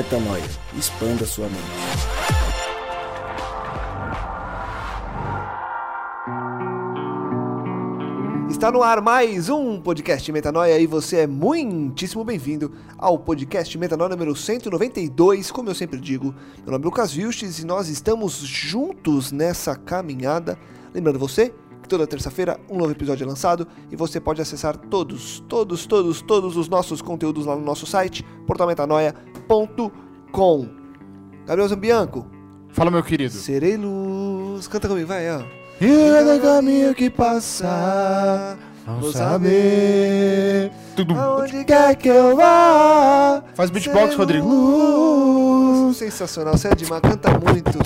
Metanoia. Expanda sua mente. Está no ar mais um podcast Metanoia e você é muitíssimo bem-vindo ao podcast Metanoia número 192. Como eu sempre digo, meu nome é Lucas Vilches e nós estamos juntos nessa caminhada. Lembrando você que toda terça-feira um novo episódio é lançado e você pode acessar todos, todos, todos, todos os nossos conteúdos lá no nosso site, portalmetanoia.com. Gabriel Zambianco, Fala, meu querido. serei luz. Canta comigo, vai, ó. E cada caminho que passar, Vou saber Tudo. aonde quer que eu vá. Faz beatbox, Rodrigo. luz. Sensacional, você é demais, canta muito.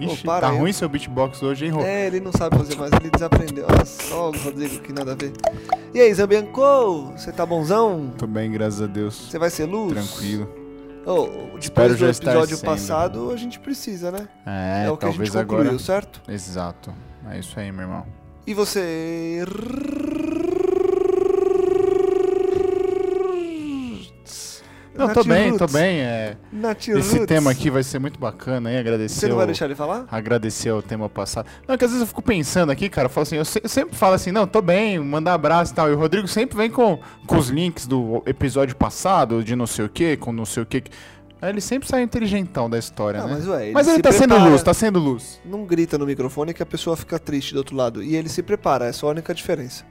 Ixi, Pô, para tá aí. ruim seu beatbox hoje, hein, Rô? É, ele não sabe fazer mais, ele desaprendeu. Nossa, ó, o Rodrigo, que nada a ver. E aí, Zambianco, você tá bonzão? Tô bem, graças a Deus. Você vai ser luz? Tranquilo. Oh, depois do episódio passado, a gente precisa, né? É, É, o que a gente concluiu, agora. certo? Exato. É isso aí, meu irmão. E você... Não, tô bem, tô bem. É, esse tema aqui vai ser muito bacana, hein? Agradecer. Você não vai deixar ele falar? Agradecer ao tema passado. Não, que às vezes eu fico pensando aqui, cara, eu falo assim, eu, se- eu sempre falo assim, não, tô bem, mandar abraço e tal. E o Rodrigo sempre vem com, com os links do episódio passado, de não sei o que, com não sei o que. Aí ele sempre sai inteligentão da história, Não, né? mas ué, ele Mas ele tá sendo prepara. luz, tá sendo luz. Não grita no microfone que a pessoa fica triste do outro lado. E ele se prepara, essa é a única diferença.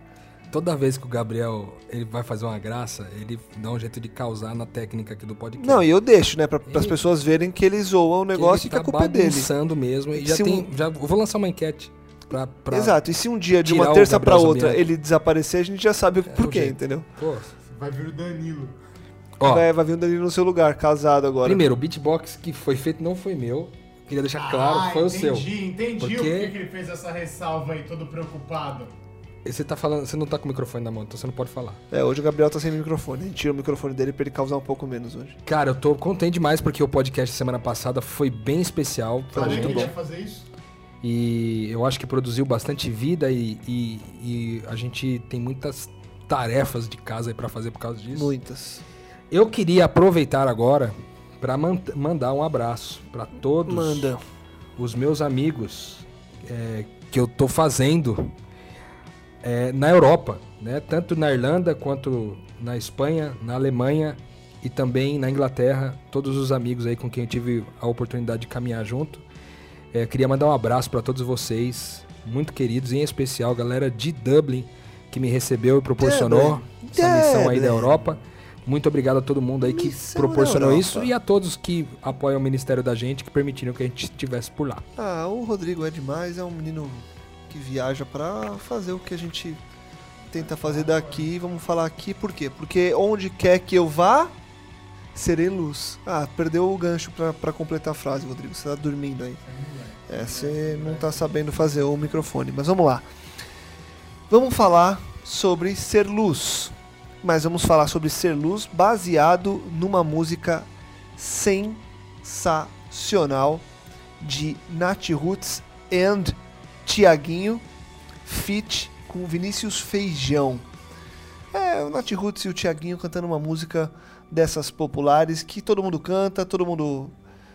Toda vez que o Gabriel ele vai fazer uma graça, ele dá um jeito de causar na técnica aqui do podcast. Não, e eu deixo, né? Pra, as pessoas verem que ele zoa o Que negócio e ele que a tá culpa é dele. mesmo. E já Se um- tem. Já, eu vou lançar uma enquete pra. pra Exato, e se um dia de uma o terça pra Gabriel outra ele desaparecer, a gente já sabe o É, porquê, o jeito. entendeu? Pô, Vai vir o Danilo. ó, Vai, vai vir um Danilo no seu lugar, casado agora. primeiro, o beatbox que foi feito não foi meu. Queria deixar claro, foi o seu. entendi Porque- o porquê que ele fez essa ressalva aí, todo preocupado. Você tá falando, você não tá com o microfone na mão, então você não pode falar. É, hoje o Gabriel tá sem microfone. A gente tira o microfone dele pra ele causar um pouco menos hoje. Cara, eu tô contente demais porque o podcast semana passada foi bem especial pra Falei que gente. ele ia fazer isso? E eu acho que produziu bastante vida e, e- e a gente tem muitas tarefas de casa aí pra fazer por causa disso. Muitas. Eu queria aproveitar agora pra man- mandar um abraço pra todos Manda. os meus amigos é, que eu tô fazendo é, na Europa, né? Tanto na Irlanda quanto na Espanha, na Alemanha e também na Inglaterra. Todos os amigos aí com quem eu tive a oportunidade de caminhar junto. É, queria mandar um abraço para todos vocês, muito queridos, em especial a galera de Dublin que me recebeu e proporcionou Dublin. essa missão aí da. Europa. Muito obrigado a todo mundo aí que Missão proporcionou isso e a todos que apoiam o ministério da gente, que permitiram que a gente estivesse por lá. Ah, o Rodrigo é demais, é um menino que viaja pra fazer o que a gente tenta fazer daqui. Vamos falar aqui por quê? Porque onde quer que eu vá, serei luz. Ah, perdeu o gancho pra completar a frase, Rodrigo. Você tá dormindo aí. É, você não tá sabendo fazer o microfone, mas vamos lá. Vamos falar sobre ser luz. Mas vamos falar sobre ser luz baseado numa música sensacional de Nat Roots and Tiaguinho, feat com Vinícius Feijão. É, o Nat Roots e o Tiaguinho cantando uma música dessas populares que todo mundo canta, todo mundo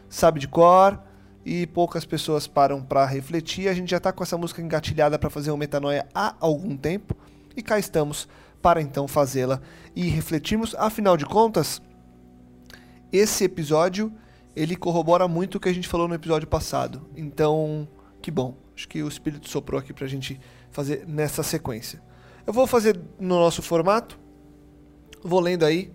sabe de cor e poucas pessoas param pra refletir. A gente já tá com essa música engatilhada pra fazer uma metanoia há algum tempo e cá estamos para então fazê-la e refletirmos. Afinal de contas, esse episódio ele corrobora muito o que a gente falou no episódio passado. Então, que bom. Acho que o Espírito soprou aqui pra gente fazer nessa sequência. Eu vou fazer no nosso formato, vou lendo aí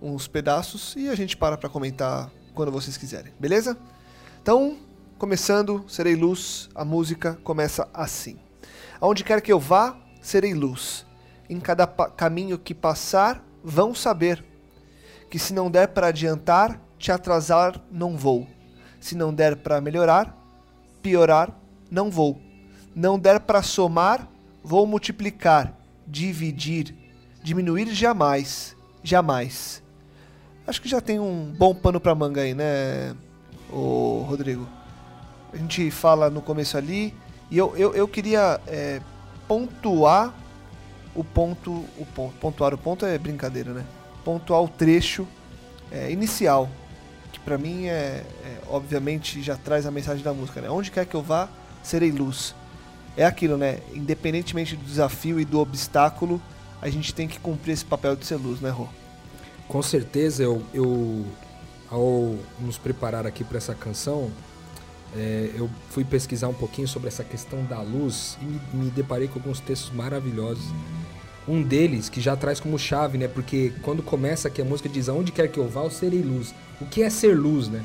uns pedaços e a gente para pra comentar quando vocês quiserem, beleza? Então, começando, serei luz, a música começa assim. Aonde quer que eu vá, serei luz. Em cada caminho que passar, vão saber que se não der para adiantar, te atrasar, não vou. Se não der para melhorar, piorar, não vou. Não der para somar, vou multiplicar, dividir, diminuir jamais, jamais. Acho que já tem um bom pano para manga aí, né, ô Rodrigo? A gente fala no começo ali e eu, eu, eu queria é, pontuar o ponto, o ponto, pontuar o ponto é brincadeira, né? Pontuar o trecho é, inicial que pra mim é, é, obviamente já traz a mensagem da música, né? Onde quer que eu vá, serei luz. É aquilo, né? Independentemente do desafio e do obstáculo, a gente tem que cumprir esse papel de ser luz, né, Rô? Com certeza, eu, eu ao nos preparar aqui para essa canção, é, eu fui pesquisar um pouquinho sobre essa questão da luz e me, me deparei com alguns textos maravilhosos. Um deles que já traz como chave, né? Porque quando começa aqui a música diz: Aonde quer que eu vá, eu serei luz. O que é ser luz, né?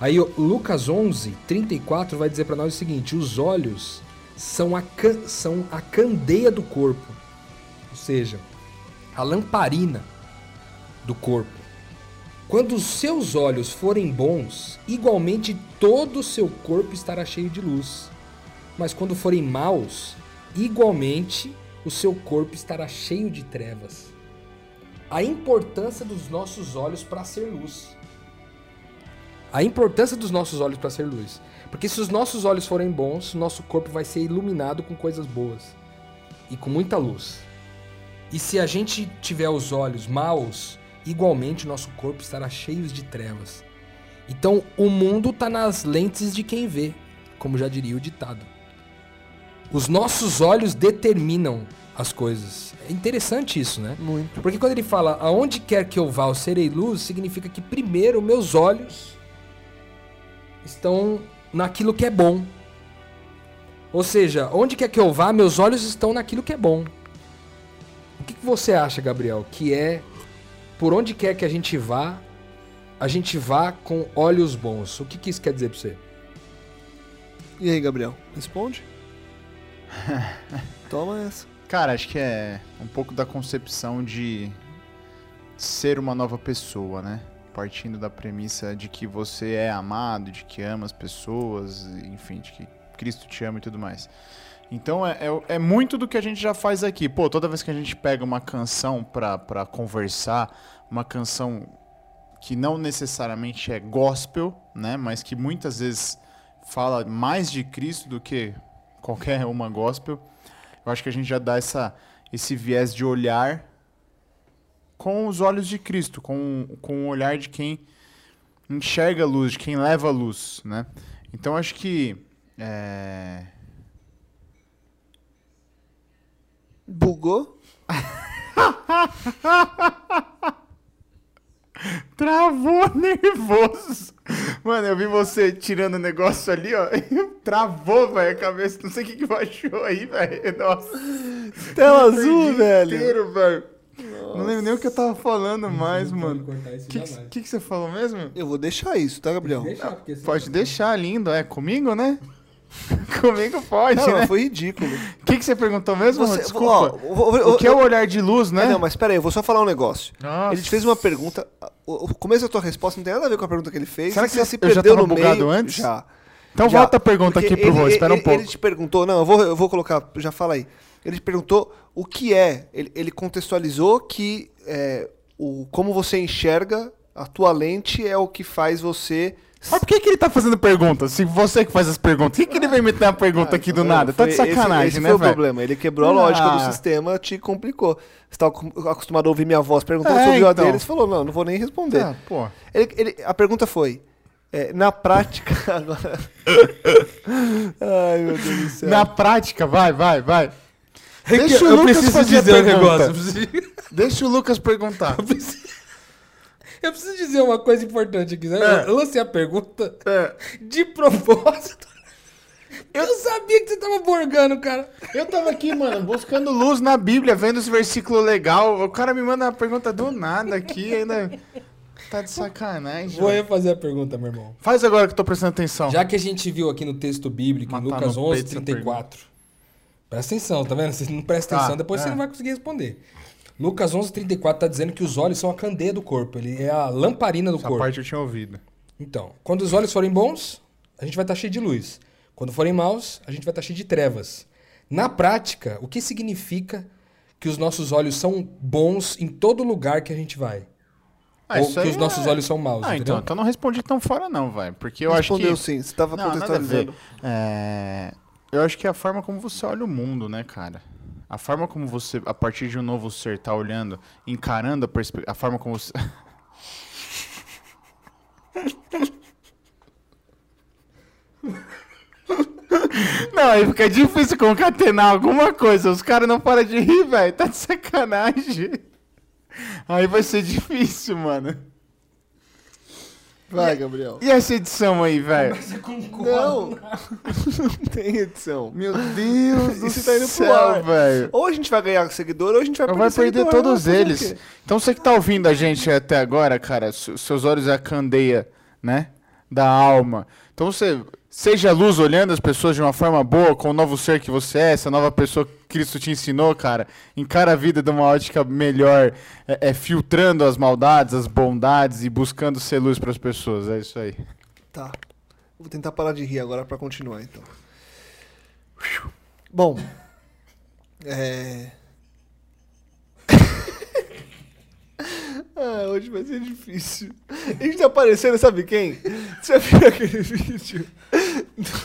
Aí Lucas 11, 34 vai dizer para nós o seguinte: Os olhos são a, são a candeia do corpo, ou seja, a lamparina do corpo. Quando os seus olhos forem bons, igualmente todo o seu corpo estará cheio de luz. Mas quando forem maus, igualmente o seu corpo estará cheio de trevas. A importância dos nossos olhos para ser luz. A importância dos nossos olhos para ser luz. Porque se os nossos olhos forem bons, nosso corpo vai ser iluminado com coisas boas e com muita luz. E se a gente tiver os olhos maus, igualmente nosso corpo estará cheio de trevas. Então o mundo está nas lentes de quem vê, como já diria o ditado. Os nossos olhos determinam as coisas. É interessante isso, né? Muito. Porque quando ele fala aonde quer que eu vá, eu serei luz, significa que primeiro meus olhos estão naquilo que é bom. Ou seja, onde quer que eu vá, meus olhos estão naquilo que é bom. O que, que você acha, Gabriel, que é por onde quer que a gente vá, a gente vá com olhos bons? O que, que isso quer dizer pra você? E aí, Gabriel? Responde? Toma essa. Cara, acho que é um pouco da concepção de ser uma nova pessoa, né? Partindo da premissa de que você é amado, de que ama as pessoas, enfim, de que Cristo te ama e tudo mais. Então é, é, é muito do que a gente já faz aqui. Pô, toda vez que a gente pega uma canção pra, pra conversar, uma canção que não necessariamente é gospel, né? Mas que muitas vezes fala mais de Cristo do que qualquer uma gospel. Eu acho que a gente já dá essa, esse viés de olhar com os olhos de Cristo, com, com o olhar de quem enxerga a luz, de quem leva a luz, né? Então acho que é, Bugou? Travou nervoso. Mano, eu vi você tirando o negócio ali, ó. Travou, velho, a cabeça. Não sei o que, que baixou aí, velho. Nossa. Tela azul, velho. Inteiro, velho. Não lembro nem o que eu tava falando mais, Não mano. O que, que, que você falou mesmo? Eu vou deixar isso, tá, Gabriel? Deixa, porque senão- Pode deixar lindo, é. Comigo, né? Comigo pode, Não, né? foi ridículo. O que, que você perguntou mesmo? Você- Desculpa. ó, vou- o que é o olhar de luz, né? É, não, mas pera aí, eu vou só falar um negócio. Nossa. Ele te fez uma pergunta. O, o começo da tua resposta não tem nada a ver com a pergunta que ele fez. Será que você se eu já perdeu tava no bugado meio? antes? Já. Então Já. volta a pergunta aqui pro ele- Rô, espera um ele- pouco. Ele te perguntou, não, eu vou, eu vou colocar, já fala aí. Ele te perguntou o que é. Ele, ele contextualizou que é, o, como você enxerga a tua lente é o que faz você. Mas por que, que ele tá fazendo pergunta? Se você que faz as perguntas, por que, que ele vem meter uma pergunta aqui do nada? Tá de Foi- esse- sacanagem, esse né, foi o problema. Ele quebrou a lógica Ah. do sistema, te complicou. Você tá acos- acostumado a ouvir minha voz perguntando É, sobre então. dele, você falou, não, não vou nem responder. Ah, pô. Ele- ele- a pergunta foi, é, na prática... Agora... Ai, meu Deus do céu. Na prática, vai, vai, vai. É Deixa o Lucas fazer a dizer um pergunta. negócio. eu preciso- Deixa o Lucas perguntar. Eu preciso, eu preciso dizer uma coisa importante aqui. né? É. Eu lancei a pergunta É. de propósito. Eu sabia que você tava borgando, cara. Eu tava aqui, mano, buscando luz na Bíblia, vendo esse versículo legal. O cara me manda uma pergunta do nada aqui, ainda tá de sacanagem. Vou refazer a pergunta, meu irmão. Faz agora que eu tô prestando atenção. Já que a gente viu aqui no texto bíblico, em Matar Lucas no 11, peito essa 34. Presta atenção, tá vendo? Você não presta atenção, Tá, depois é. você não vai conseguir responder. Lucas 11, 34 tá dizendo que os olhos são a candeia do corpo. Ele é a lamparina do Essa corpo. parte eu tinha ouvido. Então, quando os olhos forem bons, a gente vai estar cheio de luz. Quando forem maus, a gente vai estar cheio de trevas. Na prática, o que significa que os nossos olhos são bons em todo lugar que a gente vai? Ah, Ou que os nossos é- olhos são maus, Ah, entendeu? então, então não respondi tão fora não, vai. Porque eu Respondeu acho que... sim, você tava Não, nada a ver. contextualizando. É, Eu acho que é a forma como você olha o mundo, né, cara? A forma como você, a partir de um novo ser, tá olhando, encarando a perspectiva. A forma como você. Não, aí fica difícil concatenar alguma coisa. Os caras não param de rir, velho. Tá de sacanagem. Aí vai ser difícil, mano. Vai, Gabriel. E essa edição aí, velho? Não, não tem edição. Meu Deus do Isso tá indo pro céu, ar. velho. Ou a gente vai ganhar seguidor, ou a gente vai Vai perder seguidor, todos vai eles. Então você que tá ouvindo a gente até agora, cara, se- seus olhos é a candeia, né? Da alma. Então você seja luz olhando as pessoas de uma forma boa, com o novo ser que você é, essa nova pessoa que Cristo te ensinou, cara. Encara a vida de uma ótica melhor, é, é, filtrando as maldades, as bondades e buscando ser luz para as pessoas. É isso aí. Tá. Vou tentar parar de rir agora pra continuar, então. Bom. É. ah, hoje vai ser difícil. A gente tá parecendo, sabe quem? Você já viu aquele vídeo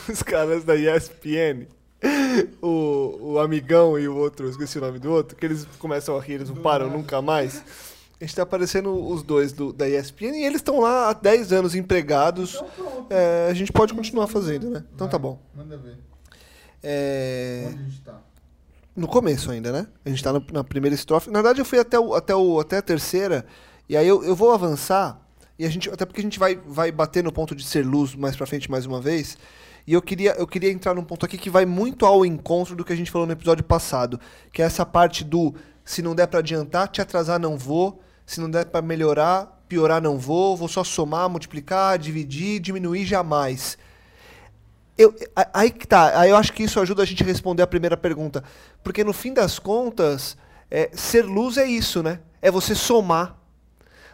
dos caras da ESPN? O, o amigão e o outro, esqueci o nome do outro, que eles começam a rir, eles não param nunca mais. A gente tá aparecendo os dois do, da ESPN e eles estão lá há 10 anos empregados. É, a gente pode continuar fazendo, né? Então tá bom. Manda ver. É, a gente tá? no começo ainda, né? A gente tá no- na primeira estrofe. Na verdade, eu fui até, o, até, o, até a terceira. E aí eu, eu vou avançar. E a gente, até porque a gente vai, vai bater no ponto de ser luz mais pra frente mais uma vez. E eu queria, eu queria entrar num ponto aqui que vai muito ao encontro do que a gente falou no episódio passado. Que é essa parte do se não der pra adiantar, te atrasar, não vou. Se não der pra melhorar, piorar, não vou. Vou só somar, multiplicar, dividir, diminuir jamais. Eu, aí que tá, aí eu acho que isso ajuda a gente a responder a primeira pergunta. Porque no fim das contas, é, ser luz é isso, né? É você somar.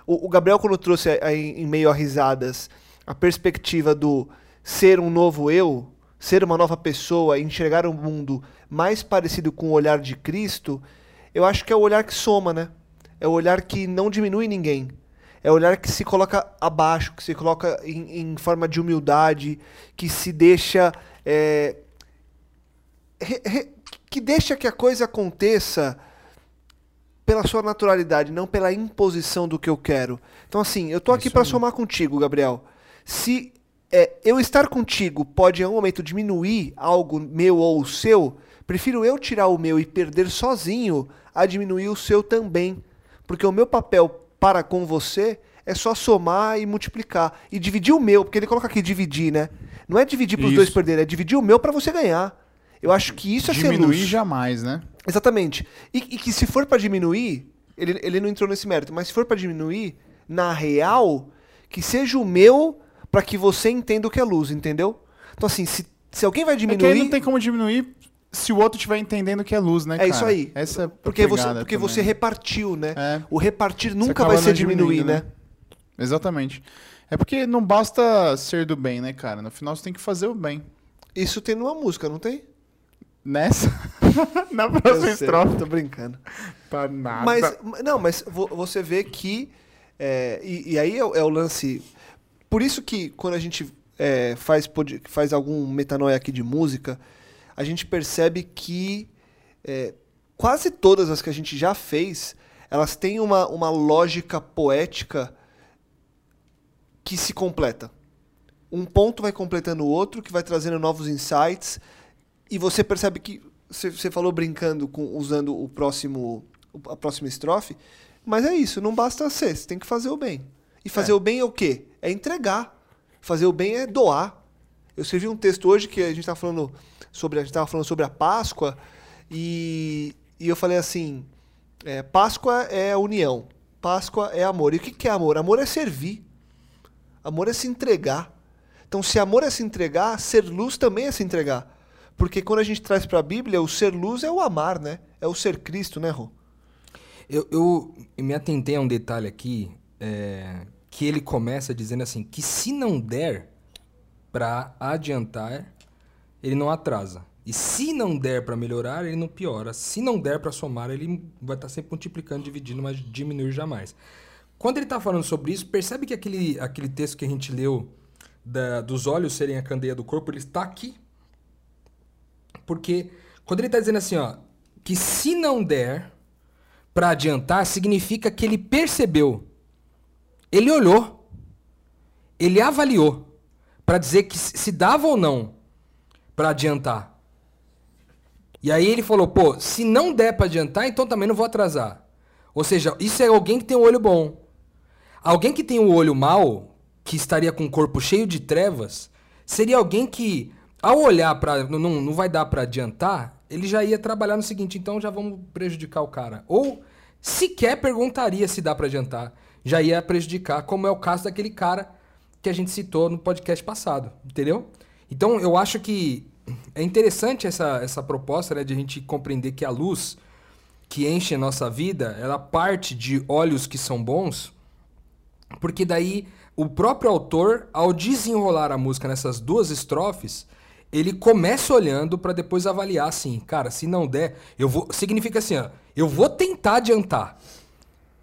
O, o Gabriel, quando trouxe em meio a risadas a perspectiva do ser um novo eu, ser uma nova pessoa, enxergar o mundo mais parecido com o olhar de Cristo, eu acho que é o olhar que soma, né? É o olhar que não diminui ninguém. É o olhar que se coloca abaixo, que se coloca em, em forma de humildade, que se deixa. é, re- re- que deixa que a coisa aconteça pela sua naturalidade, não pela imposição do que eu quero. Então, assim, eu tô aqui para somar contigo, Gabriel. Se é, eu estar contigo pode, em algum momento, diminuir algo meu ou o seu, prefiro eu tirar o meu e perder sozinho a diminuir o seu também. Porque o meu papel para com você é só somar e multiplicar. E dividir o meu, porque ele coloca aqui dividir, né? Não é dividir para os dois perderem, é dividir o meu para você ganhar. Eu acho que isso é ser Diminuir jamais, né? Exatamente. E, e que se for pra diminuir, ele, ele não entrou nesse mérito, mas se for pra diminuir, na real, que seja o meu pra que você entenda o que é luz, entendeu? Então assim, se, se alguém vai É que aí diminuir, não tem como diminuir se o outro estiver entendendo que é luz, né, é cara? isso aí. Essa é porque você, porque também. você repartiu, né? É. O repartir nunca vai ser diminuir, diminuindo, né? Exatamente. É porque não basta ser do bem, né, cara? No final você tem que fazer o bem. Isso tem numa música, não tem? Nessa? Na próxima estrofe. Tô brincando. Tá nada. Mas, não, mas vo- você vê que. é, e, e aí é, o- é o lance. Por isso que quando a gente é, faz, faz algum metanoia aqui de música, a gente percebe que é, quase todas as que a gente já fez, elas têm uma, uma lógica poética que se completa. Um ponto vai completando o outro, que vai trazendo novos insights, e você percebe que você falou brincando com usando o próximo a próxima estrofe, mas é isso, não basta ser, você tem que fazer o bem. E fazer É. o bem é o quê? É entregar. Fazer o bem é doar. Eu escrevi um texto hoje que a gente estava falando sobre a gente falando sobre a Páscoa e, e eu falei assim, é, Páscoa é união, Páscoa é amor. E o que que é amor? Amor é servir. Amor é se entregar. Então, se amor é se entregar, ser luz também é se entregar. Porque quando a gente traz para a Bíblia, o ser luz é o amar, né? É o ser Cristo, né, Rô? Eu, eu me atentei a um detalhe aqui, é, que ele começa dizendo assim, que se não der para adiantar, ele não atrasa. E se não der para melhorar, ele não piora. Se não der para somar, ele vai estar sempre multiplicando, dividindo, mas diminuir jamais. Quando ele está falando sobre isso, percebe que aquele, aquele texto que a gente leu da- dos olhos serem a candeia do corpo, ele está aqui. Porque quando ele está dizendo assim, ó, que se não der para adiantar, significa que ele percebeu. Ele olhou. ele avaliou para dizer que se dava ou não para adiantar. E aí ele falou, pô, se não der para adiantar, então também não vou atrasar. Ou seja, isso é alguém que tem um olho bom. Alguém que tem um olho mau, que estaria com o corpo cheio de trevas, seria alguém que, ao olhar para não, não vai dar para adiantar, ele já ia trabalhar no seguinte, então já vamos prejudicar o cara. Ou sequer perguntaria se dá para adiantar, já ia prejudicar, como é o caso daquele cara que a gente citou no podcast passado, entendeu? Então eu acho que é interessante essa, essa proposta né, de a gente compreender que a luz que enche a nossa vida, ela parte de olhos que são bons, porque daí o próprio autor, ao desenrolar a música nessas duas estrofes, ele começa olhando para depois avaliar assim, cara, se não der, eu vou. Significa assim, ó, eu vou tentar adiantar.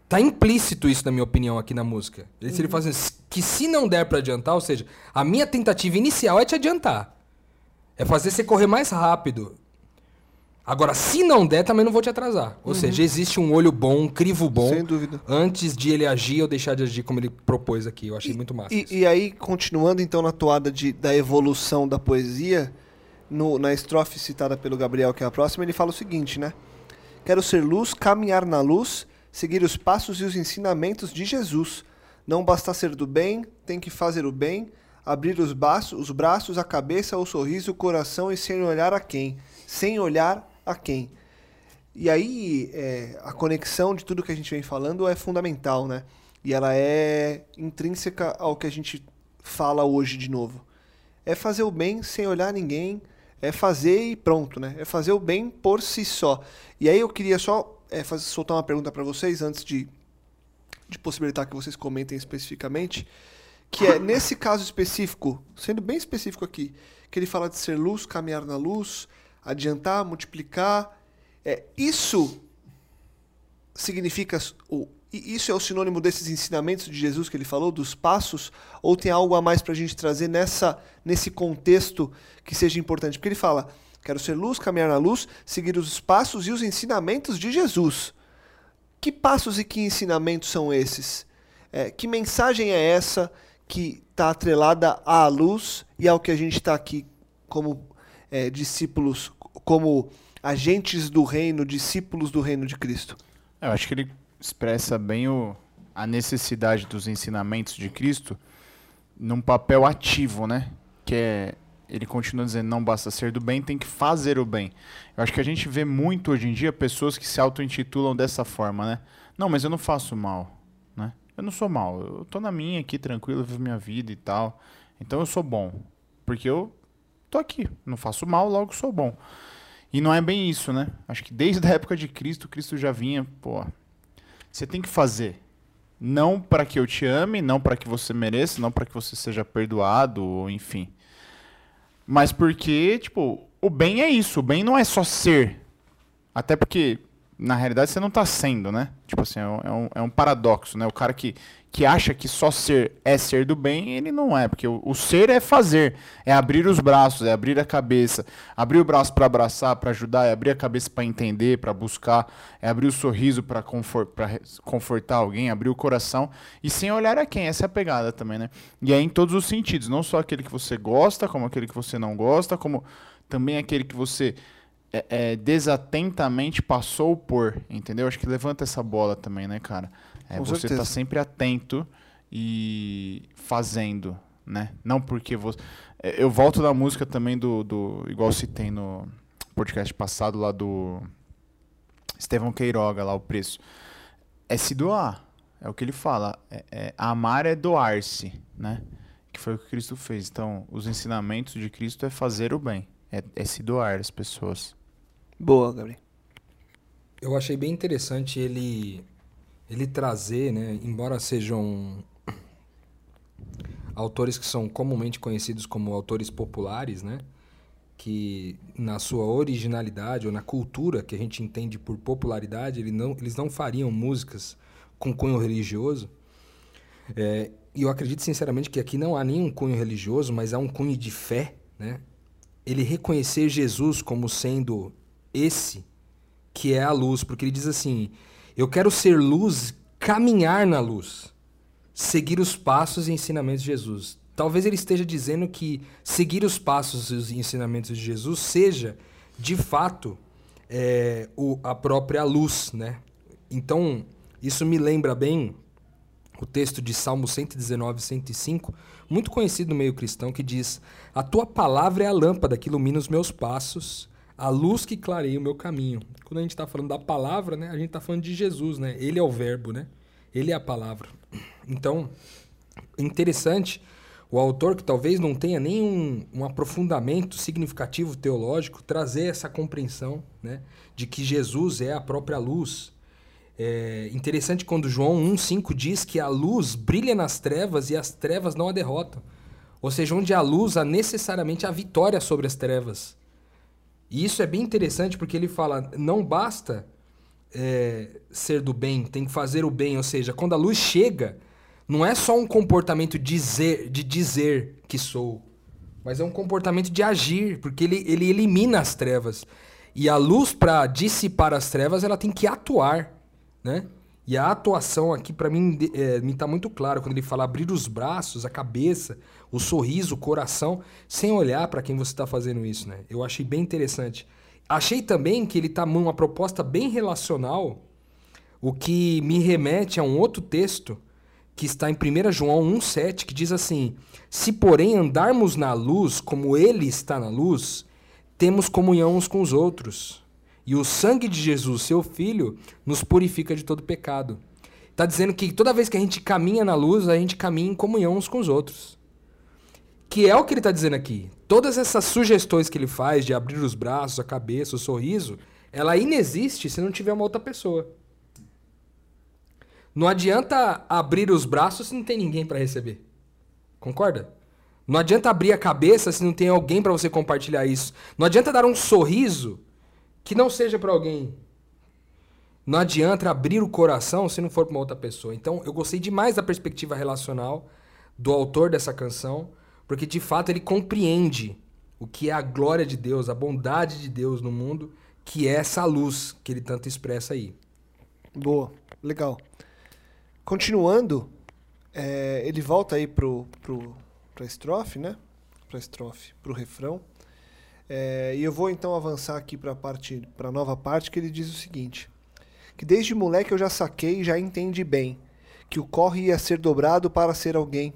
Tá implícito isso, na minha opinião, aqui na música. Ele, uhum. ele fala assim, que se não der para adiantar, ou seja, a minha tentativa inicial é te adiantar. É fazer você correr mais rápido. Agora, se não der, também não vou te atrasar. Ou uhum. seja, existe um olho bom, um crivo bom. Sem dúvida. Antes de ele agir ou deixar de agir como ele propôs aqui. Eu achei e, muito massa. E, e, aí, continuando então na toada de, da evolução da poesia, no, na estrofe citada pelo Gabriel, que é a próxima, ele fala o seguinte, né? Quero ser luz, caminhar na luz, seguir os passos e os ensinamentos de Jesus. Não basta ser do bem, tem que fazer o bem, abrir os, braços, os braços, a cabeça, o sorriso, o coração e sem olhar a quem. Sem olhar a quem. E aí, é, a conexão de tudo que a gente vem falando é fundamental, né? E ela é intrínseca ao que a gente fala hoje de novo. É fazer o bem sem olhar ninguém, é fazer e pronto, né? É fazer o bem por si só. E aí eu queria só é, fazer, soltar uma pergunta para vocês antes de, de possibilitar que vocês comentem especificamente, que é nesse caso específico, sendo bem específico aqui, que ele fala de ser luz, caminhar na luz, adiantar, multiplicar. É, isso significa. O, isso é o sinônimo desses ensinamentos de Jesus que ele falou, dos passos? Ou tem algo a mais para a gente trazer nessa, nesse contexto que seja importante? Porque ele fala: quero ser luz, caminhar na luz, seguir os passos e os ensinamentos de Jesus. Que passos e que ensinamentos são esses? É, que mensagem é essa que está atrelada à luz e ao que a gente está aqui como é, discípulos, como agentes do reino, discípulos do reino de Cristo? Eu acho que ele expressa bem o, a necessidade dos ensinamentos de Cristo num papel ativo, né? Que é ele continua dizendo não basta ser do bem, tem que fazer o bem. Eu acho que a gente vê muito hoje em dia pessoas que se auto-intitulam dessa forma, né? Não, mas eu não faço mal, né? Eu não sou mal, eu tô na minha aqui, tranquilo, vivo minha vida e tal. Então eu sou bom, porque eu tô aqui, não faço mal, logo sou bom. E não é bem isso, né? Acho que desde a época de Cristo, Cristo já vinha, pô, você tem que fazer. Não para que eu te ame, não para que você mereça, não para que você seja perdoado, enfim. Mas porque, tipo, o bem é isso. O bem não é só ser. Até porque na realidade você não está sendo, né? Tipo assim, é um, é um, paradoxo, né? O cara que, que acha que só ser é ser do bem, ele não é, porque o, o ser é fazer, é abrir os braços, é abrir a cabeça, abrir o braço para abraçar, para ajudar, é abrir a cabeça para entender, para buscar, é abrir o sorriso para confort, confortar alguém, abrir o coração e sem olhar a quem, essa é a pegada também, né? E é em todos os sentidos, não só aquele que você gosta, como aquele que você não gosta, como também aquele que você é, é, desatentamente passou por, entendeu? Acho que levanta essa bola também, né, cara? É, você tá certeza. tá sempre atento e fazendo, né? Não porque você. É, eu volto da música também do, do. Igual citei no podcast passado lá do. Estevão Queiroga, lá o preço. É se doar. É o que ele fala. É, é, amar é doar-se, né? Que foi o que Cristo fez. Então, os ensinamentos de Cristo é fazer o bem. É, é se doar às pessoas. Boa, Gabriel. Eu achei bem interessante ele ele trazer, né, embora sejam autores que são comumente conhecidos como autores populares, né, que na sua originalidade ou na cultura que a gente entende por popularidade, ele não, eles não fariam músicas com cunho religioso. É, e eu acredito sinceramente que aqui não há nenhum cunho religioso, mas há um cunho de fé, né? Ele reconhecer Jesus como sendo esse que é a luz, porque ele diz assim: eu quero ser luz, caminhar na luz. seguir os passos e ensinamentos de Jesus. Talvez ele esteja dizendo que seguir os passos e os ensinamentos de Jesus seja, de fato, é, o, a própria luz, né? Então, isso me lembra bem o texto de Salmo 119, 105, muito conhecido no meio cristão, que diz: A tua palavra é a lâmpada que ilumina os meus passos, a luz que clareia o meu caminho. Quando a gente está falando da palavra, né, a gente está falando de Jesus, né? Ele é o verbo, né? Ele é a palavra. Então, interessante, o autor que talvez não tenha nenhum um aprofundamento significativo teológico, trazer essa compreensão, né, de que Jesus é a própria luz. É interessante quando João 1,5 diz que a luz brilha nas trevas e as trevas não a derrotam. Ou seja, onde há luz, há necessariamente a vitória sobre as trevas. E isso é bem interessante porque ele fala: não basta é, ser do bem, tem que fazer o bem. Ou seja, quando a luz chega, não é só um comportamento dizer, de dizer que sou, mas é um comportamento de agir, porque ele, ele elimina as trevas. E a luz, para dissipar as trevas, ela tem que atuar né? E a atuação aqui, para mim, é, me tá muito claro quando ele fala abrir os braços, a cabeça, o sorriso, o coração, sem olhar para quem você está fazendo isso, né? Eu achei bem interessante. Achei também que ele tá numa proposta bem relacional, o que me remete a um outro texto que está em 1 João 1,7, que diz assim: Se porém andarmos na luz como ele está na luz, temos comunhão uns com os outros. E o sangue de Jesus, seu filho, nos purifica de todo pecado. Está dizendo que toda vez que a gente caminha na luz, a gente caminha em comunhão uns com os outros. Que é o que ele está dizendo aqui. Todas essas sugestões que ele faz de abrir os braços, a cabeça, o sorriso, ela inexiste se não tiver uma outra pessoa. Não adianta abrir os braços se não tem ninguém para receber. Concorda? Não adianta abrir a cabeça se não tem alguém para você compartilhar isso. Não adianta dar um sorriso que não seja para alguém. Não adianta abrir o coração se não for para outra pessoa. Então, eu gostei demais da perspectiva relacional do autor dessa canção, porque de fato ele compreende o que é a glória de Deus, a bondade de Deus no mundo, que é essa luz que ele tanto expressa aí. Boa, legal. Continuando, é, ele volta aí pro, pro, pra estrofe, né? Pra estrofe, pro refrão. É, e eu vou então avançar aqui para a parte, para nova parte que ele diz o seguinte: que desde moleque eu já saquei, já entendi bem que o corre ia ser dobrado para ser alguém.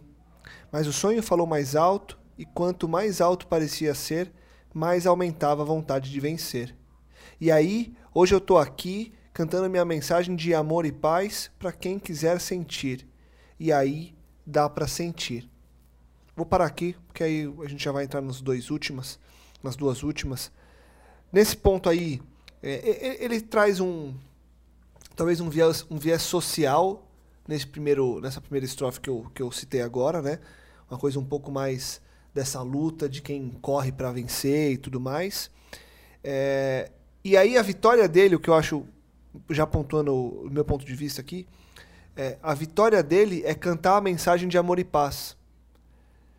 Mas o sonho falou mais alto e quanto mais alto parecia ser, mais aumentava a vontade de vencer. E aí, hoje eu tô aqui cantando minha mensagem de amor e paz para quem quiser sentir. E aí dá para sentir. Vou parar aqui, porque aí a gente já vai entrar nos dois últimos nas duas últimas. Nesse ponto aí, é, é, é, ele traz um talvez um viés, um viés social nesse primeiro, nessa primeira estrofe que eu, que eu citei agora, né? Uma coisa um pouco mais dessa luta de quem corre para vencer e tudo mais. É, e aí a vitória dele, o que eu acho, já apontando o meu ponto de vista aqui, é, a vitória dele é cantar a mensagem de amor e paz.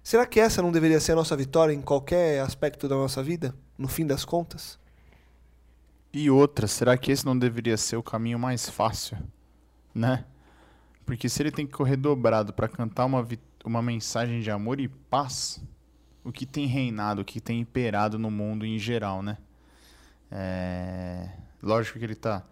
Será que essa não deveria ser a nossa vitória em qualquer aspecto da nossa vida, no fim das contas? E outra, será que esse não deveria ser o caminho mais fácil, né? Porque se ele tem que correr dobrado para cantar uma, uma mensagem de amor e paz, o que tem reinado, o que tem imperado no mundo em geral, né? É... Lógico que ele está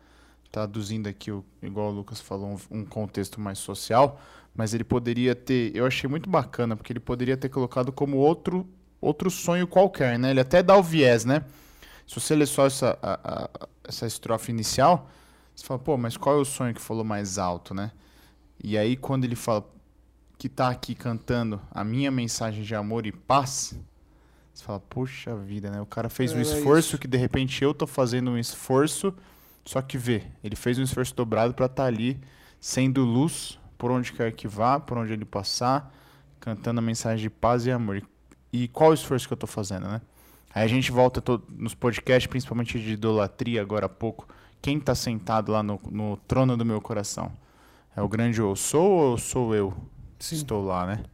traduzindo aqui, igual o Lucas falou, um contexto mais social, mas ele poderia ter, eu achei muito bacana, porque ele poderia ter colocado como outro outro sonho qualquer, né? Ele até dá o viés, né? Se você ler só essa, a, a, essa estrofe inicial, você fala, pô, mas qual é o sonho que falou mais alto, né? E aí quando ele fala que tá aqui cantando a minha mensagem de amor e paz, você fala, poxa vida, né? O cara fez um é esforço isso. que de repente eu tô fazendo um esforço, só que vê, ele fez um esforço dobrado para estar tá ali sendo luz por onde quer que vá, por onde ele passar, cantando a mensagem de paz e amor. E qual o esforço que eu estou fazendo, né? Aí a gente volta nos podcasts, principalmente de idolatria, agora há pouco. Quem está sentado lá no, no, trono do meu coração? É o grande eu sou ou sou eu? Sim. Estou lá, né?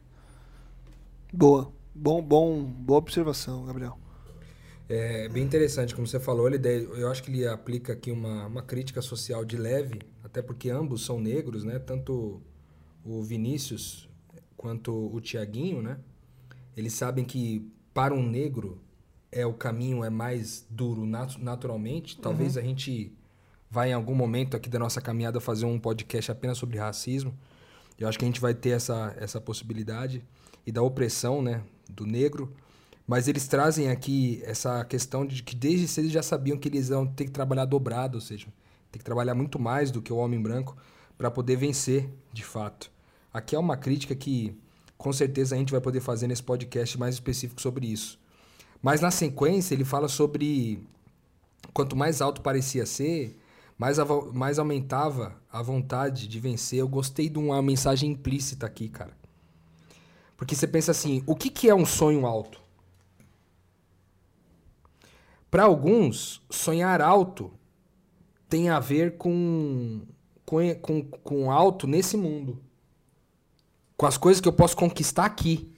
Boa. Bom, bom, boa observação, Gabriel. É bem interessante, como você falou, ele, eu acho que ele aplica aqui uma, uma crítica social de leve, até porque ambos são negros, né? Tanto o Vinícius quanto o Tiaguinho, né? Eles sabem que para um negro é o caminho é mais duro nat naturalmente. Talvez a gente vai em algum momento aqui da nossa caminhada fazer um podcast apenas sobre racismo. Eu acho que a gente vai ter essa, essa possibilidade e da opressão, né, do negro. Mas eles trazem aqui essa questão de que desde cedo já sabiam que eles vão ter que trabalhar dobrado, ou seja, ter que trabalhar muito mais do que o homem branco para poder vencer, de fato. Aqui é uma crítica que com certeza a gente vai poder fazer nesse podcast mais específico sobre isso. Mas na sequência ele fala sobre quanto mais alto parecia ser, mais, mais aumentava a vontade de vencer. Eu gostei de uma mensagem implícita aqui, cara. Porque você pensa assim, o que, que é um sonho alto? Para alguns, sonhar alto tem a ver com, com, com, com alto nesse mundo. Com as coisas que eu posso conquistar aqui.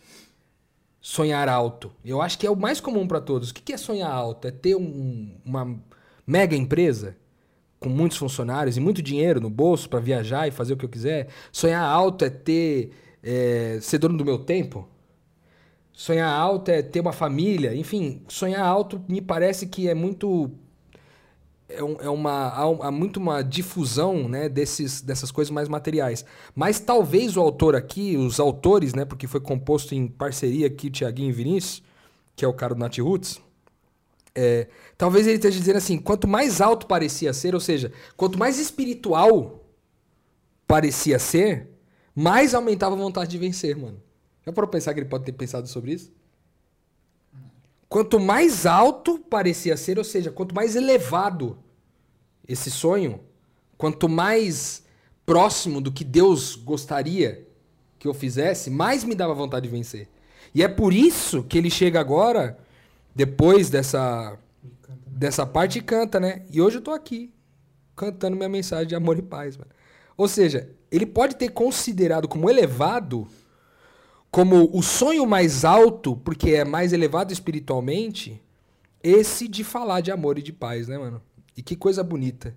Sonhar alto. Eu acho que é o mais comum para todos. O que é sonhar alto? É ter um- uma mega empresa com muitos funcionários e muito dinheiro no bolso para viajar e fazer o que eu quiser. Sonhar alto é ter é, ser dono do meu tempo. Sonhar alto é ter uma família. Enfim, sonhar alto me parece que é muito é, um- é uma há, há muito uma difusão né, desses, dessas coisas mais materiais. Mas talvez o autor aqui, os autores, né, porque foi composto em parceria aqui, Tiaguinho e Vinícius, que é o cara do Nat Roots, é, talvez ele esteja dizendo assim, quanto mais alto parecia ser, ou seja, quanto mais espiritual parecia ser, mais aumentava a vontade de vencer, mano. Já parou pra pensar que ele pode ter pensado sobre isso? Quanto mais alto parecia ser, ou seja, quanto mais elevado esse sonho, quanto mais próximo do que Deus gostaria que eu fizesse, mais me dava vontade de vencer. E é por isso que ele chega agora, depois dessa, dessa parte, e canta, né? E hoje eu tô aqui, cantando minha mensagem de amor e paz, mano. Ou seja, ele pode ter considerado como elevado como o sonho mais alto, porque é mais elevado espiritualmente, esse de falar de amor e de paz, né, mano? E que coisa bonita.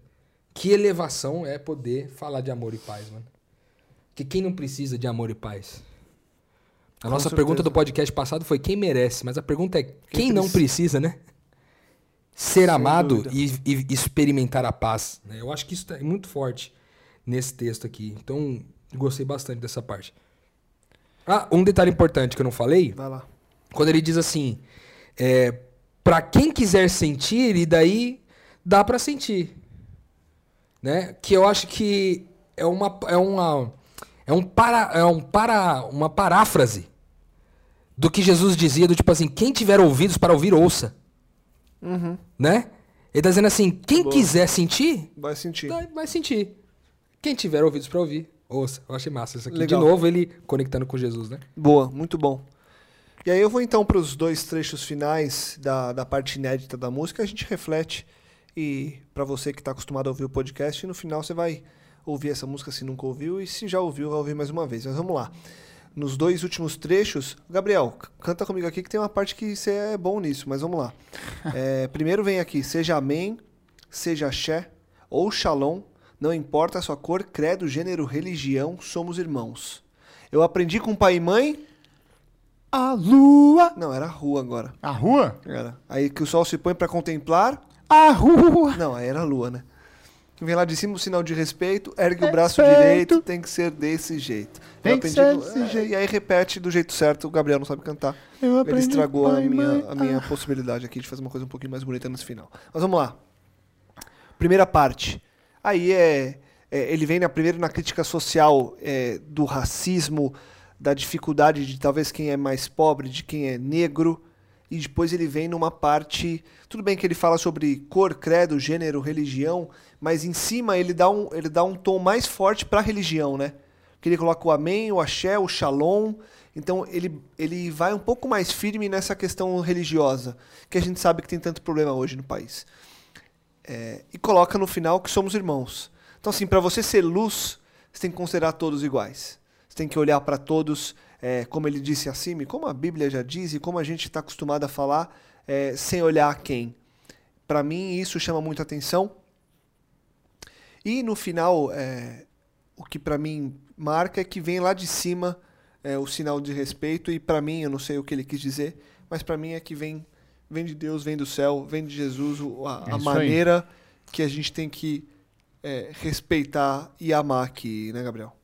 Que elevação é poder falar de amor e paz, mano. Porque quem não precisa de amor e paz? A Com nossa certeza. pergunta do podcast passado foi quem merece, mas a pergunta é quem, não precisa? precisa, né? Ser Sem amado e, e experimentar a paz. né? Eu acho que isso é muito forte nesse texto aqui. Então, gostei bastante dessa parte. Ah, um detalhe importante que eu não falei, Vai lá. quando ele diz assim, é, para quem quiser sentir, e daí dá pra sentir. Né? Que eu acho que é uma é uma é um para é um para uma paráfrase do que Jesus dizia do tipo assim, quem tiver ouvidos para ouvir ouça, Uhum. né? Ele tá dizendo assim, quem Boa. quiser sentir, Vai sentir. vai sentir. Quem tiver ouvidos para ouvir, ouça. Eu achei massa isso aqui. Legal. De novo ele conectando com Jesus, né? Boa, muito bom. E aí eu vou então para os dois trechos finais da, da parte inédita da música, a gente reflete e para você que está acostumado a ouvir o podcast, no final você vai ouvir essa música se nunca ouviu e se já ouviu, vai ouvir mais uma vez. Mas vamos lá. Nos dois últimos trechos, Gabriel, canta comigo aqui que tem uma parte que você é bom nisso, mas vamos lá. É, primeiro vem aqui, seja amém, seja axé ou shalom, não importa a sua cor, credo, gênero, religião, somos irmãos. Eu aprendi com pai e mãe, A lua. não, era a rua agora. A rua? Era. Aí que o sol se põe pra contemplar. A rua. Não, aí era a lua, né? Vem lá de cima o sinal de respeito, ergue o braço Respeito. direito, tem que ser desse jeito. Tem Eu que ser desse é, E aí repete do jeito certo, o Gabriel não sabe cantar. Eu Ele aprendi estragou com a pai e minha, mãe. a minha possibilidade aqui de fazer uma coisa um pouquinho mais bonita nesse final. Mas vamos lá. Primeira parte. Aí é, é, ele vem na, primeiro na crítica social é, do racismo, da dificuldade de talvez quem é mais pobre, de quem é negro. E depois ele vem numa parte. Tudo bem que ele fala sobre cor, credo, gênero, religião, mas em cima ele dá um, ele dá um tom mais forte para a religião, né? Que ele coloca o amém, o axé, o shalom. Então ele, ele vai um pouco mais firme nessa questão religiosa, que a gente sabe que tem tanto problema hoje no país. É, e coloca no final que somos irmãos. Então, assim, para você ser luz, você tem que considerar todos iguais. Você tem que olhar para todos, é, como ele disse acima, e como a Bíblia já diz, e como a gente está acostumado a falar, é, sem olhar a quem. Para mim, isso chama muita atenção. E no final, é, o que pra mim marca é que vem lá de cima é, o sinal de respeito, e pra mim, eu não sei o que ele quis dizer, mas pra mim é que vem, vem de Deus, vem do céu, vem de Jesus, a, É a isso aí. maneira que a gente tem que é, respeitar e amar aqui, né, Gabriel?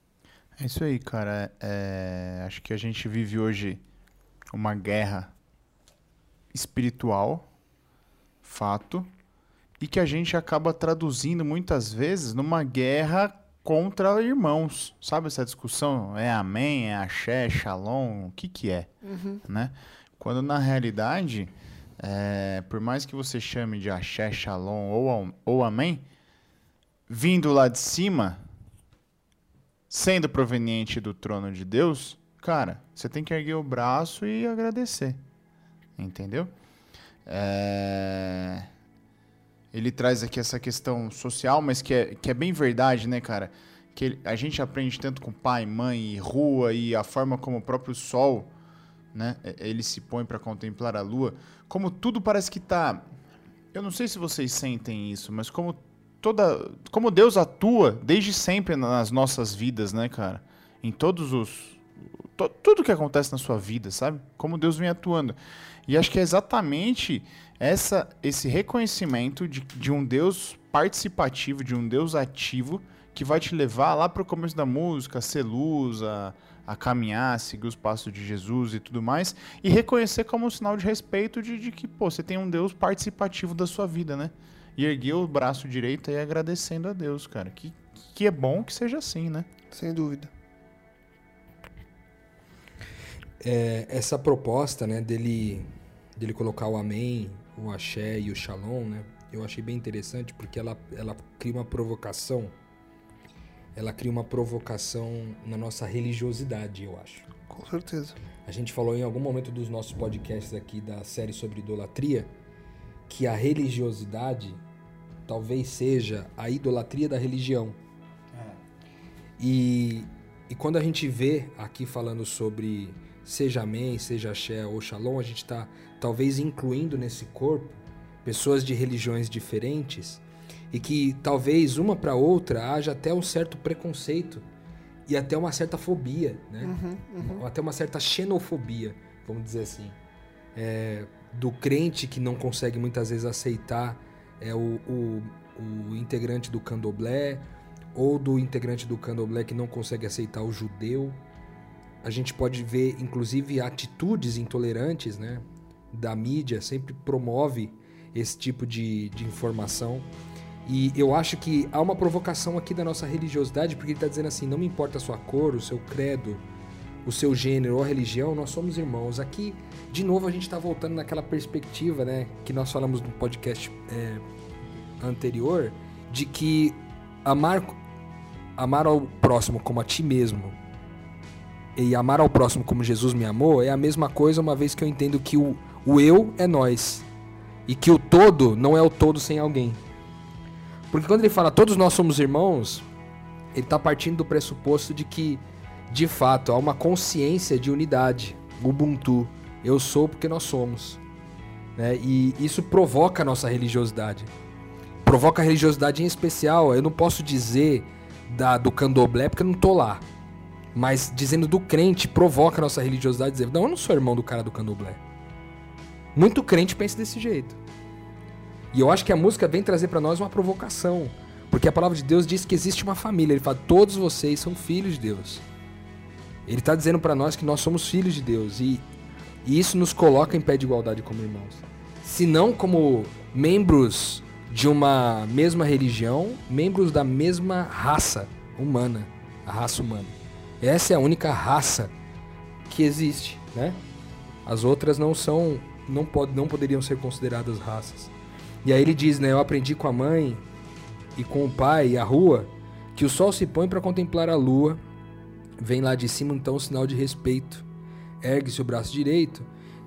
É isso aí, cara. É, acho que a gente vive hoje uma guerra espiritual, fato, e que a gente acaba traduzindo muitas vezes numa guerra contra irmãos. Sabe essa discussão? É amém, é axé, é shalom, o que que é? Né? Quando na realidade, é, por mais que você chame de axé, shalom ou, ou amém, vindo lá de cima, sendo proveniente do trono de Deus, cara, você tem que erguer o braço e agradecer. Entendeu? É, Ele traz aqui essa questão social, mas que é, que é bem verdade, né, cara? Que ele- a gente aprende tanto com pai, mãe rua e a forma como o próprio sol, né, e- ele se põe para contemplar a lua, como tudo parece que tá. Eu não sei se vocês sentem isso, mas como toda, como Deus atua desde sempre nas nossas vidas, né, cara? Em todos os tudo que acontece na sua vida, sabe? Como Deus vem atuando. E acho que é exatamente essa esse reconhecimento de, de um Deus participativo, de um Deus ativo que vai te levar lá para o começo da música, a ser luz, a, a caminhar, a seguir os passos de Jesus e tudo mais, e reconhecer como um sinal de respeito de, de que, pô, você tem um Deus participativo da sua vida, né? E erguer o braço direito aí agradecendo a Deus, cara. Que, que é bom que seja assim, né? Sem dúvida. É, essa proposta, né, dele, dele colocar o amém, o axé e o shalom, né, eu achei bem interessante porque ela, ela cria uma provocação, ela cria uma provocação na nossa religiosidade, eu acho. Com certeza. A gente falou em algum momento dos nossos podcasts aqui da série sobre idolatria que a religiosidade talvez seja a idolatria da religião. E, e quando a gente vê aqui falando sobre seja amém, seja axé ou shalom, a gente está talvez incluindo nesse corpo pessoas de religiões diferentes e que talvez uma para outra haja até um certo preconceito e até uma certa fobia, né? Ou até uma certa xenofobia, vamos dizer assim. É, do crente que não consegue muitas vezes aceitar é, o, o, o integrante do candomblé, ou do integrante do candomblé que não consegue aceitar o judeu. A gente pode ver, inclusive, atitudes intolerantes, né? Da mídia sempre promove esse tipo de, de informação. E eu acho que há uma provocação aqui da nossa religiosidade, porque ele está dizendo assim: não me importa a sua cor, o seu credo, o seu gênero ou a religião, nós somos irmãos. Aqui, de novo, a gente está voltando naquela perspectiva, né, que nós falamos no podcast é, anterior, de que amar, amar ao próximo como a ti mesmo e amar ao próximo como Jesus me amou é a mesma coisa, uma vez que eu entendo que o, o eu é nós e que o todo não é o todo sem alguém. Porque quando ele fala todos nós somos irmãos, ele está partindo do pressuposto de que, de fato, há uma consciência de unidade, Ubuntu. Eu sou porque nós somos. Né? E isso provoca a nossa religiosidade. Provoca a religiosidade em especial. Eu não posso dizer da, do candomblé porque eu não tô lá. Mas dizendo do crente, provoca a nossa religiosidade dizer, não, eu não sou irmão do cara do candomblé. Muito crente pensa desse jeito. E eu acho que a música vem trazer pra nós uma provocação. Porque a palavra de Deus diz que existe uma família. Ele fala, todos vocês são filhos de Deus. Ele está dizendo pra nós que nós somos filhos de Deus. E, e isso nos coloca em pé de igualdade como irmãos. Se não como membros de uma mesma religião, membros da mesma raça humana. A raça humana. Essa é a única raça que existe, né? As outras não são, não, pod, não poderiam ser consideradas raças. E aí ele diz, né? Eu aprendi com a mãe e com o pai e a rua que o sol se põe para contemplar a lua. Vem lá de cima então um sinal de respeito. Ergue-se o braço direito.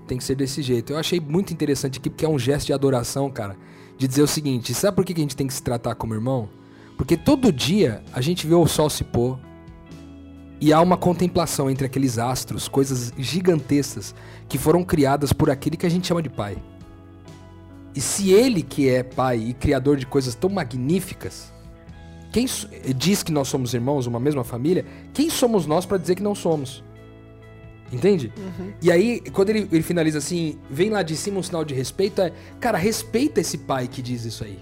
Tem que ser desse jeito. Eu achei muito interessante aqui porque é um gesto de adoração, cara. De dizer o seguinte: sabe por que a gente tem que se tratar como irmão? Porque todo dia a gente vê o sol se pôr, e há uma contemplação entre aqueles astros, coisas gigantescas que foram criadas por aquele que a gente chama de pai. E se ele que é pai e criador de coisas tão magníficas, Quem diz que nós somos irmãos, uma mesma família, quem somos nós para dizer que não somos? Entende? E aí, quando ele, ele finaliza assim, vem lá de cima um sinal de respeito, é, cara, respeita esse pai que diz isso aí.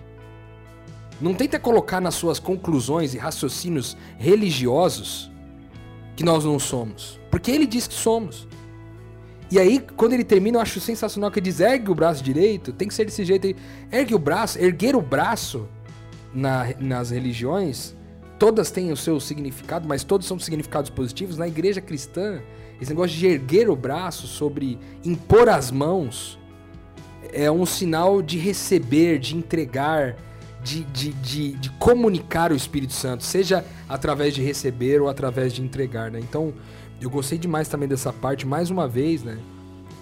Não tenta colocar nas suas conclusões e raciocínios religiosos que nós não somos. Porque ele diz que somos. E aí, quando ele termina, eu acho sensacional que ele diz: ergue o braço direito, tem que ser desse jeito aí. Ergue o braço, erguer o braço na- nas religiões, todas têm o seu significado, mas todos são significados positivos. Na igreja cristã, esse negócio de erguer o braço sobre impor as mãos é um sinal de receber, de entregar, de, de, de, de comunicar o Espírito Santo, seja através de receber ou através de entregar, né? Então, eu gostei demais também dessa parte, mais uma vez, né?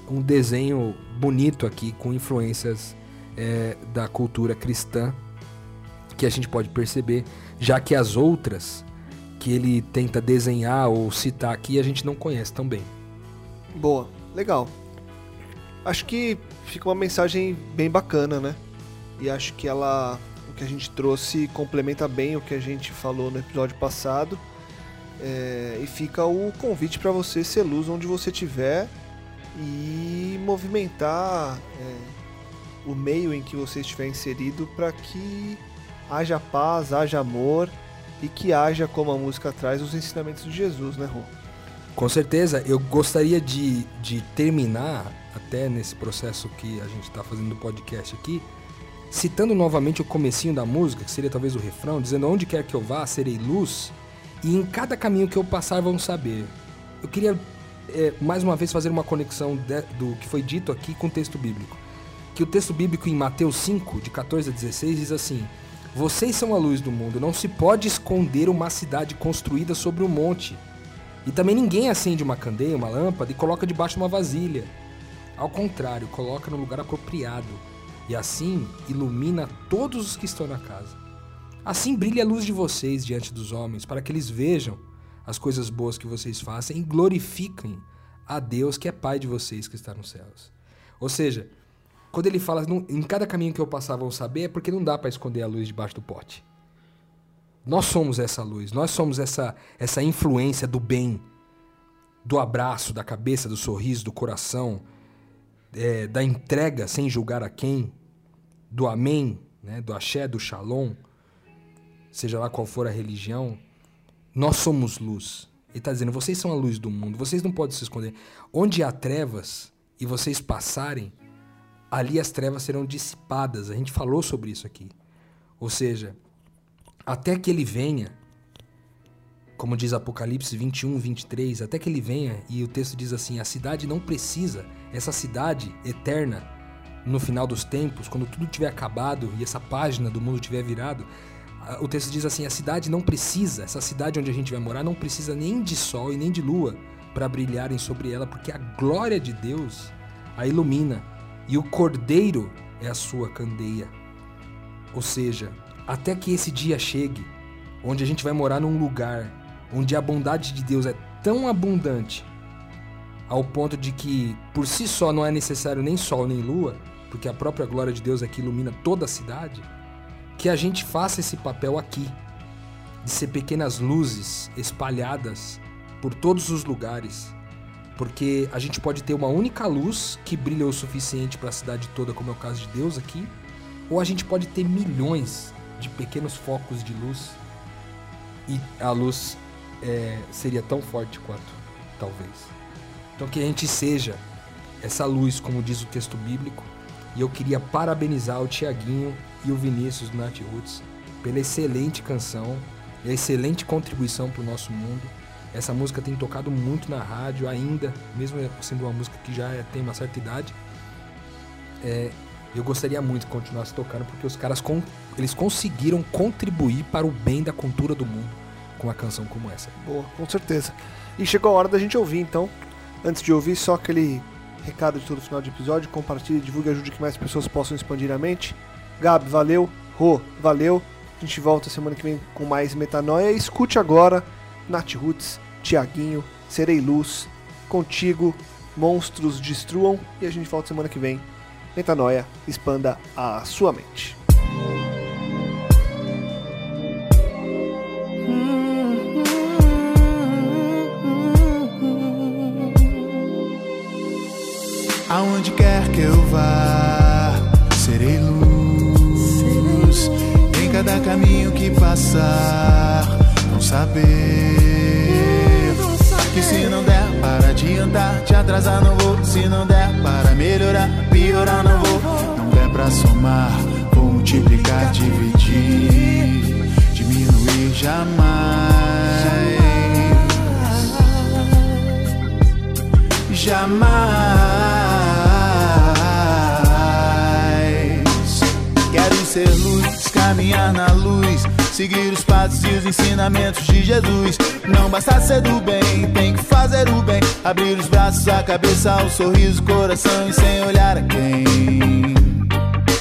Um desenho bonito aqui, com influências é, da cultura cristã, que a gente pode perceber, já que as outras que ele tenta desenhar ou citar aqui a gente não conhece tão bem. Boa, legal. Acho que fica uma mensagem bem bacana, né? E acho que ela, o que a gente trouxe complementa bem o que a gente falou no episódio passado. É, e fica o convite para você ser luz onde você estiver e movimentar é, o meio em que você estiver inserido para que haja paz, haja amor e que haja, como a música traz, os ensinamentos de Jesus, né, Rô? Com certeza, eu gostaria de, de terminar, até nesse processo que a gente está fazendo do podcast aqui, citando novamente o comecinho da música, que seria talvez o refrão, dizendo onde quer que eu vá, serei luz, e em cada caminho que eu passar vão saber. Eu queria, é, mais uma vez, fazer uma conexão de- do que foi dito aqui com o texto bíblico. Que o texto bíblico em Mateus 5, de 14 a 16, diz assim: Vocês são a luz do mundo, não se pode esconder uma cidade construída sobre um monte. E também ninguém acende uma candeia, uma lâmpada e coloca debaixo de uma vasilha. Ao contrário, coloca no lugar apropriado. E assim ilumina todos os que estão na casa. Assim brilha a luz de vocês diante dos homens, para que eles vejam as coisas boas que vocês fazem e glorifiquem a Deus que é Pai de vocês que está nos céus. Ou seja, quando ele fala "Não- em cada caminho que eu passar vão saber, é porque não dá para esconder a luz debaixo do pote. Nós somos essa luz, nós somos essa, essa influência do bem, do abraço, da cabeça, do sorriso, do coração, é, da entrega sem julgar a quem, do amém, né, do axé, do shalom, seja lá qual for a religião, nós somos luz. Ele está dizendo, vocês são a luz do mundo, vocês não podem se esconder. Onde há trevas e vocês passarem, ali as trevas serão dissipadas. A gente falou sobre isso aqui. Ou seja, até que ele venha, como diz Apocalipse 21, 23, até que ele venha, e o texto diz assim: a cidade não precisa, essa cidade eterna, no final dos tempos, quando tudo tiver acabado e essa página do mundo tiver virado, o texto diz assim: a cidade não precisa, essa cidade onde a gente vai morar, não precisa nem de sol e nem de lua para brilharem sobre ela, porque a glória de Deus a ilumina e o cordeiro é a sua candeia. Ou seja, até que esse dia chegue, onde a gente vai morar num lugar onde a bondade de Deus é tão abundante, ao ponto de que por si só não é necessário nem sol nem lua, porque a própria glória de Deus é que ilumina toda a cidade, que a gente faça esse papel aqui, de ser pequenas luzes espalhadas por todos os lugares, porque a gente pode ter uma única luz que brilha o suficiente para a cidade toda, como é o caso de Deus aqui, ou a gente pode ter milhões de pequenos focos de luz e a luz é, seria tão forte quanto, talvez. Então que a gente seja essa luz, como diz o texto bíblico, e eu queria parabenizar o Tiaguinho e o Vinícius do Nat Roots pela excelente canção, e a excelente contribuição para o nosso mundo. Essa música tem tocado muito na rádio ainda, mesmo sendo uma música que já é- tem uma certa idade. É, eu gostaria muito de continuar se tocando porque os caras con- eles conseguiram contribuir para o bem da cultura do mundo com uma canção como essa. Boa, com certeza. E chegou a hora da gente ouvir, então. Antes de ouvir, só aquele recado de todo final de episódio. Compartilhe, divulgue, ajude que mais pessoas possam expandir a mente. Gabi, valeu. Rô, valeu. A gente volta semana que vem com mais Metanoia. Escute agora Nath Roots, Tiaguinho, Serei Luz, Contigo, Monstros Destruam. E a gente volta semana que vem. Metanoia, expanda a sua mente. Aonde quer que eu vá, serei luz Cada caminho que passar, não saber que se não der para adiantar, te atrasar não vou. Se não der para melhorar, piorar não vou. Não der pra somar, vou multiplicar, dividir, diminuir jamais. Jamais quero ser luz, caminhar na luz, seguir os passos e os ensinamentos de Jesus. Não basta ser do bem, tem que fazer o bem. Abrir os braços, a cabeça, o sorriso, o coração e sem olhar a quem.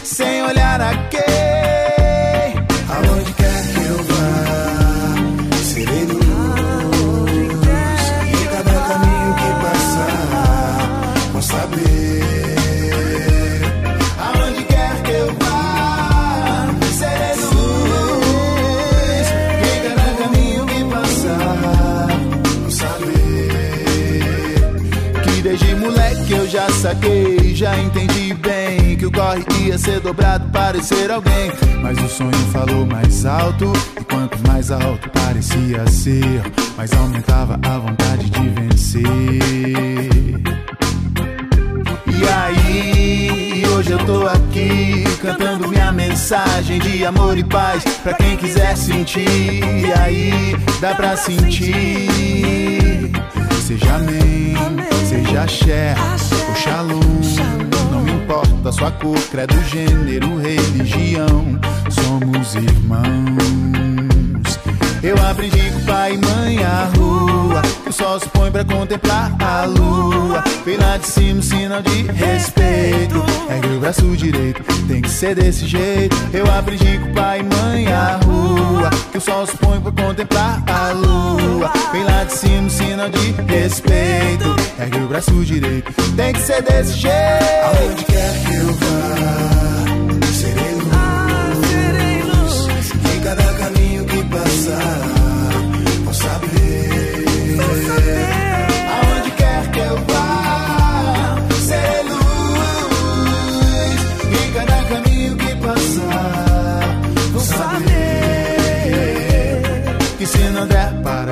Sem olhar a quem. Saquei, já entendi bem que o corre ia ser dobrado para ser alguém. Mas o sonho falou mais alto, e quanto mais alto parecia ser, mais aumentava a vontade de vencer. E aí, hoje eu tô aqui cantando minha mensagem de amor e paz pra quem quiser sentir. E aí, dá pra sentir. Seja amém, seja share, ou shalom. Não importa sua cor, credo, gênero, religião. Somos irmãos. Eu aprendi com pai e mãe a rua. Que o sol se põe pra contemplar a lua. Vem lá de cima, sinal de respeito. Ergue o braço direito, tem que ser desse jeito. Eu aprendi com pai e mãe a rua. Que o sol se põe pra contemplar a lua. Vem lá de cima, sinal de respeito. Ergue o braço direito, tem que ser desse jeito. Aonde quer que eu vá, serei luz. Em cada caminho que passar,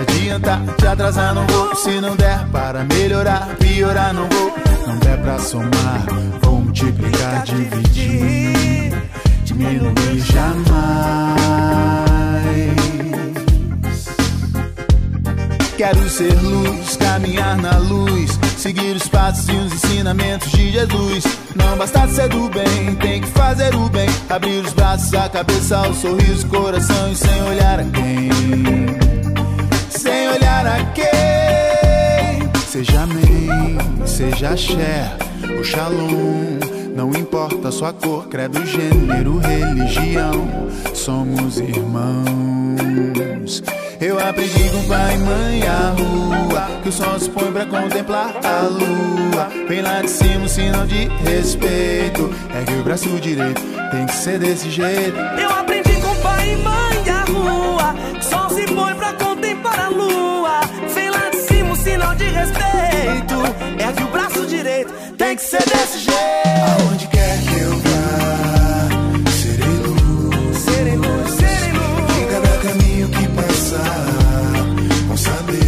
adiantar, te atrasar não vou. Se não der para melhorar, piorar não vou. Não der pra somar, vou multiplicar, dividir, diminuir jamais. Quero ser luz, caminhar na luz, seguir os passos e os ensinamentos de Jesus. Não basta ser do bem, tem que fazer o bem. Abrir os braços, a cabeça, o sorriso, o coração e sem olhar a quem. Olhar a quem. Seja amém, seja xé, o shalom. Não importa sua cor, credo, gênero, religião. Somos irmãos. Eu aprendi com pai e mãe a rua Que o sol se põe pra contemplar a lua Vem lá de cima um sinal de respeito Ergue o braço direito, tem que ser desse jeito tem que ser desse jeito. Aonde quer que eu vá, serei luz. Serei luz, serei luz. E cada caminho que passar, vão saber.